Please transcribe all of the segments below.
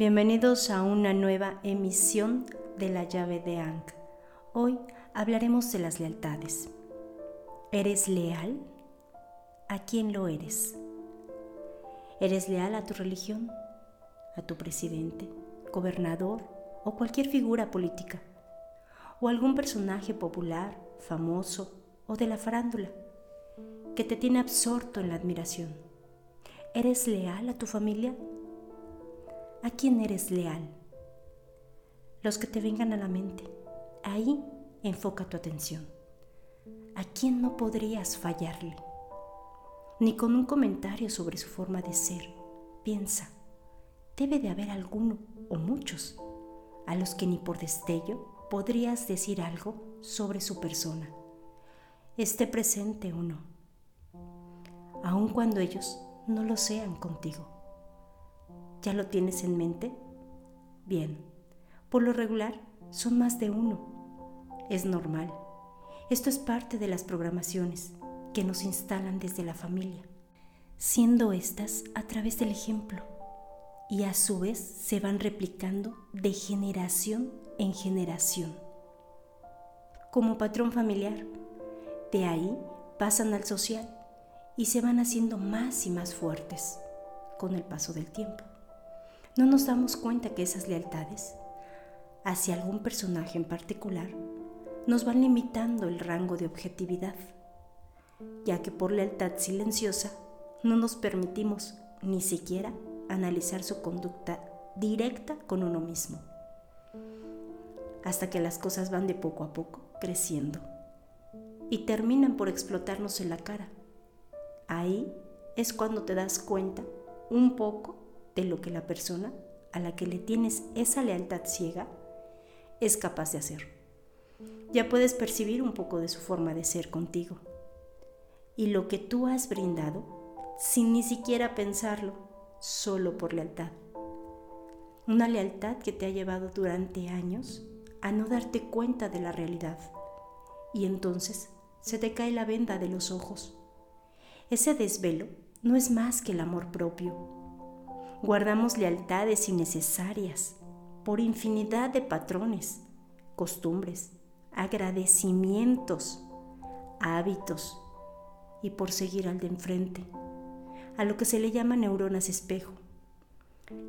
Bienvenidos a una nueva emisión de la llave de Ankh. Hoy hablaremos de las lealtades. ¿Eres leal? ¿A quién lo eres? ¿Eres leal a tu religión? ¿A tu presidente, gobernador o cualquier figura política? ¿O algún personaje popular, famoso o de la farándula que te tiene absorto en la admiración? ¿Eres leal a tu familia? ¿A quién eres leal? Los que te vengan a la mente. Ahí enfoca tu atención. ¿A quién no podrías fallarle? Ni con un comentario sobre su forma de ser. Piensa, debe de haber alguno o muchos a los que ni por destello podrías decir algo sobre su persona. Esté presente o no, aun cuando ellos no lo sean contigo. ¿Ya lo tienes en mente? Bien, por lo regular son más de uno. Es normal. Esto es parte de las programaciones que nos instalan desde la familia, siendo estas a través del ejemplo y a su vez se van replicando de generación en generación. Como patrón familiar, de ahí pasan al social y se van haciendo más y más fuertes con el paso del tiempo no nos damos cuenta que esas lealtades hacia algún personaje en particular nos van limitando el rango de objetividad, ya que por lealtad silenciosa no nos permitimos ni siquiera analizar su conducta directa con uno mismo, hasta que las cosas van de poco a poco creciendo y terminan por explotarnos en la cara. Ahí es cuando te das cuenta un poco de lo que la persona a la que le tienes esa lealtad ciega es capaz de hacer. Ya puedes percibir un poco de su forma de ser contigo. Y lo que tú has brindado, sin ni siquiera pensarlo, solo por lealtad. Una lealtad que te ha llevado durante años a no darte cuenta de la realidad. Y entonces se te cae la venda de los ojos. Ese desvelo no es más que el amor propio guardamos lealtades innecesarias por infinidad de patrones, costumbres, agradecimientos, hábitos y por seguir al de enfrente, a lo que se le llama neuronas espejo.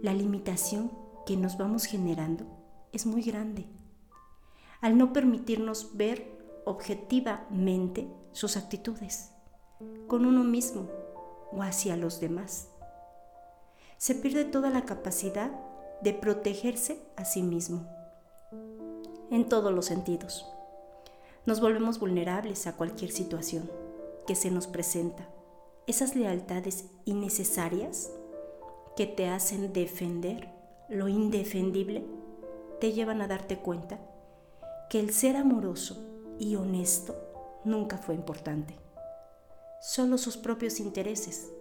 La limitación que nos vamos generando es muy grande. Al no permitirnos ver objetivamente sus actitudes, con uno mismo o hacia los demás se pierde toda la capacidad de protegerse a sí mismo, en todos los sentidos. Nos volvemos vulnerables a cualquier situación que se nos presenta. Esas lealtades innecesarias que te hacen defender lo indefendible te llevan a darte cuenta que el ser amoroso y honesto nunca fue importante. Solo sus propios intereses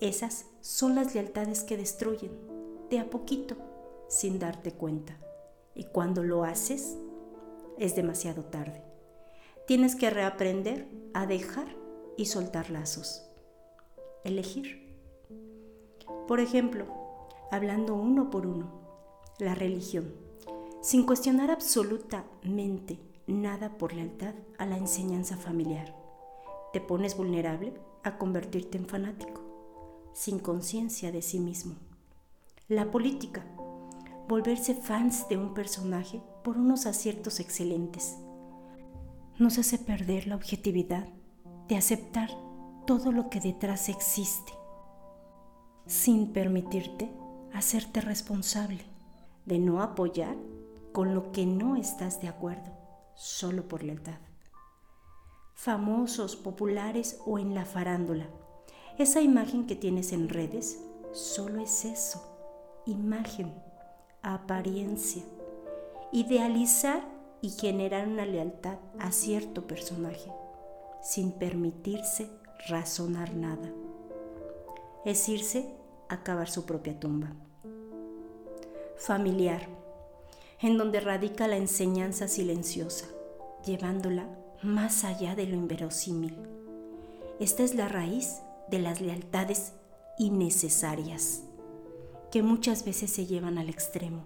esas son las lealtades que destruyen, de a poquito, sin darte cuenta. Y cuando lo haces, es demasiado tarde. Tienes que reaprender a dejar y soltar lazos. Elegir. Por ejemplo, hablando uno por uno, la religión, sin cuestionar absolutamente nada por lealtad a la enseñanza familiar. Te pones vulnerable a convertirte en fanático sin conciencia de sí mismo. La política, volverse fans de un personaje por unos aciertos excelentes, nos hace perder la objetividad de aceptar todo lo que detrás existe, sin permitirte hacerte responsable de no apoyar con lo que no estás de acuerdo, solo por lealtad. Famosos, populares o en la farándula esa imagen que tienes en redes solo es eso, imagen, apariencia. Idealizar y generar una lealtad a cierto personaje sin permitirse razonar nada. Es irse a cavar su propia tumba. Familiar, en donde radica la enseñanza silenciosa, llevándola más allá de lo inverosímil. Esta es la raíz de las lealtades innecesarias. que muchas veces se llevan al extremo.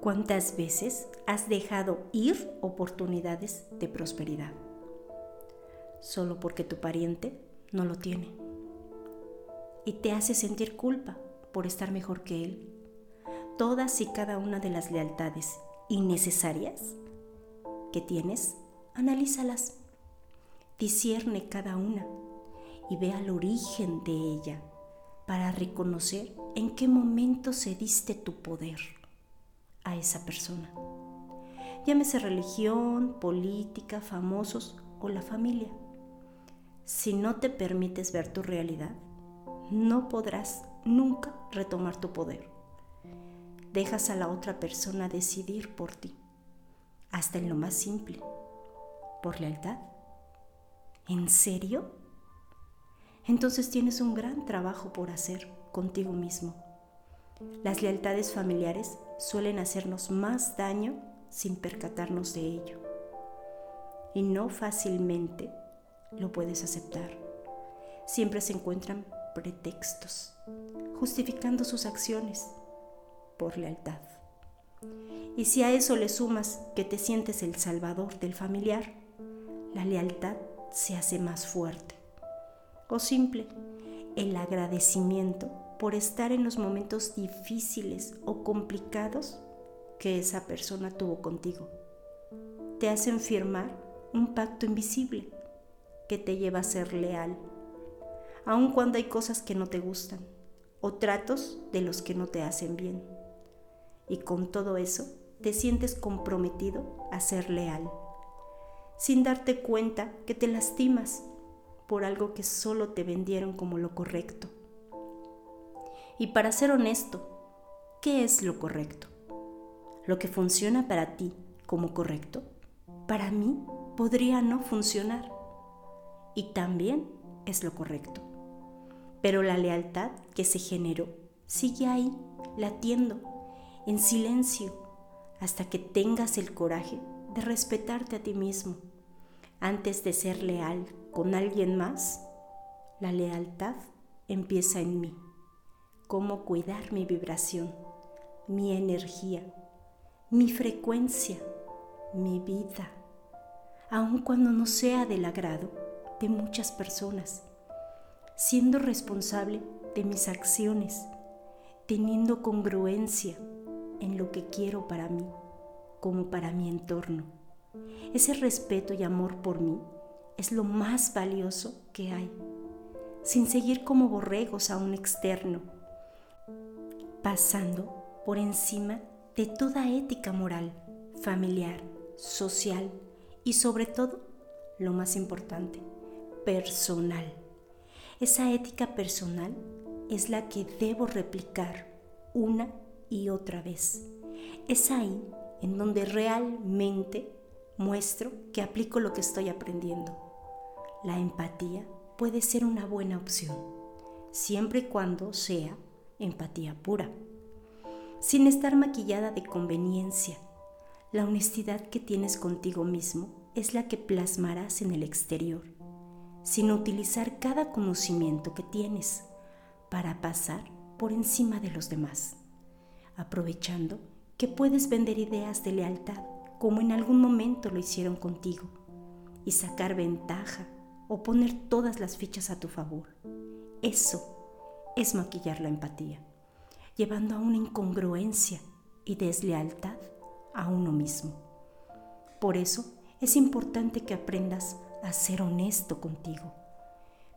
¿Cuántas veces has dejado ir oportunidades de prosperidad? Solo porque tu pariente no lo tiene. Y te hace sentir culpa por estar mejor que él. Todas y cada una de las lealtades innecesarias que tienes, analízalas. Discierne cada una y ve al origen de ella para reconocer en qué momento cediste tu poder a esa persona. Llámese religión, política, famosos o la familia. Si no te permites ver tu realidad, no podrás nunca retomar tu poder. Dejas a la otra persona decidir por ti, hasta en lo más simple, por lealtad. ¿En serio? Entonces tienes un gran trabajo por hacer contigo mismo. Las lealtades familiares suelen hacernos más daño sin percatarnos de ello. Y no fácilmente lo puedes aceptar. Siempre se encuentran pretextos, justificando sus acciones por lealtad. Y si a eso le sumas que te sientes el salvador del familiar, la lealtad se hace más fuerte. O simple, el agradecimiento por estar en los momentos difíciles o complicados que esa persona tuvo contigo. Te hacen firmar un pacto invisible que te lleva a ser leal, aun cuando hay cosas que no te gustan o tratos de los que no te hacen bien. Y con todo eso te sientes comprometido a ser leal, sin darte cuenta que te lastimas por algo que solo te vendieron como lo correcto y para ser honesto, ¿qué es lo correcto? Lo que funciona para ti como correcto, para mí podría no funcionar. Y también es lo correcto. Pero la lealtad que se generó sigue ahí, latiendo, en silencio, hasta que tengas el coraje de respetarte a ti mismo. Antes de ser leal con alguien más, la lealtad empieza en mí cómo cuidar mi vibración, mi energía, mi frecuencia, mi vida, aun cuando no sea del agrado de muchas personas, siendo responsable de mis acciones, teniendo congruencia en lo que quiero para mí como para mi entorno. Ese respeto y amor por mí es lo más valioso que hay, sin seguir como borregos a un externo pasando por encima de toda ética moral, familiar, social y sobre todo, lo más importante, personal. Esa ética personal es la que debo replicar una y otra vez. Es ahí en donde realmente muestro que aplico lo que estoy aprendiendo. La empatía puede ser una buena opción, siempre y cuando sea empatía pura, sin estar maquillada de conveniencia. La honestidad que tienes contigo mismo es la que plasmarás en el exterior, sin utilizar cada conocimiento que tienes para pasar por encima de los demás, aprovechando que puedes vender ideas de lealtad como en algún momento lo hicieron contigo y sacar ventaja o poner todas las fichas a tu favor. Eso es maquillar la empatía, llevando a una incongruencia y deslealtad a uno mismo. Por eso es importante que aprendas a ser honesto contigo.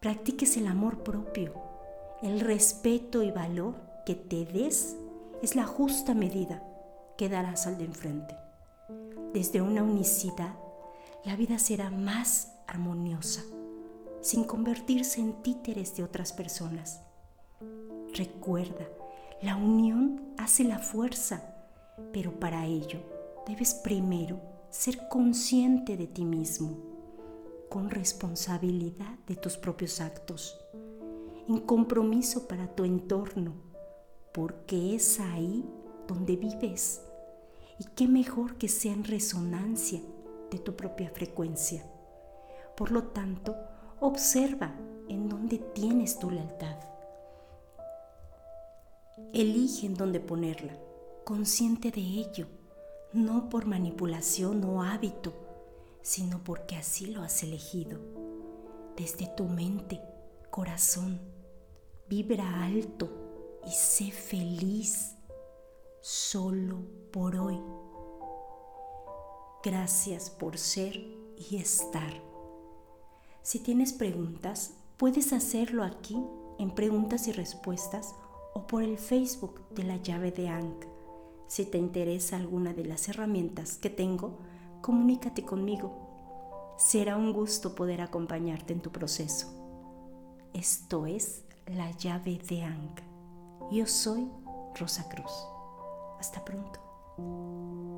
Practiques el amor propio. El respeto y valor que te des es la justa medida que darás al de enfrente. Desde una unicidad, la vida será más armoniosa, sin convertirse en títeres de otras personas. Recuerda, la unión hace la fuerza, pero para ello debes primero ser consciente de ti mismo, con responsabilidad de tus propios actos, en compromiso para tu entorno, porque es ahí donde vives. Y qué mejor que sea en resonancia de tu propia frecuencia. Por lo tanto, observa en dónde tienes tu lealtad Elige en dónde ponerla, consciente de ello, no por manipulación o hábito, sino porque así lo has elegido. Desde tu mente, corazón, vibra alto y sé feliz solo por hoy. Gracias por ser y estar. Si tienes preguntas, puedes hacerlo aquí en preguntas y respuestas o por el Facebook de la llave de Ankh. Si te interesa alguna de las herramientas que tengo, comunícate conmigo. Será un gusto poder acompañarte en tu proceso. Esto es la llave de Ankh. Yo soy Rosa Cruz. Hasta pronto.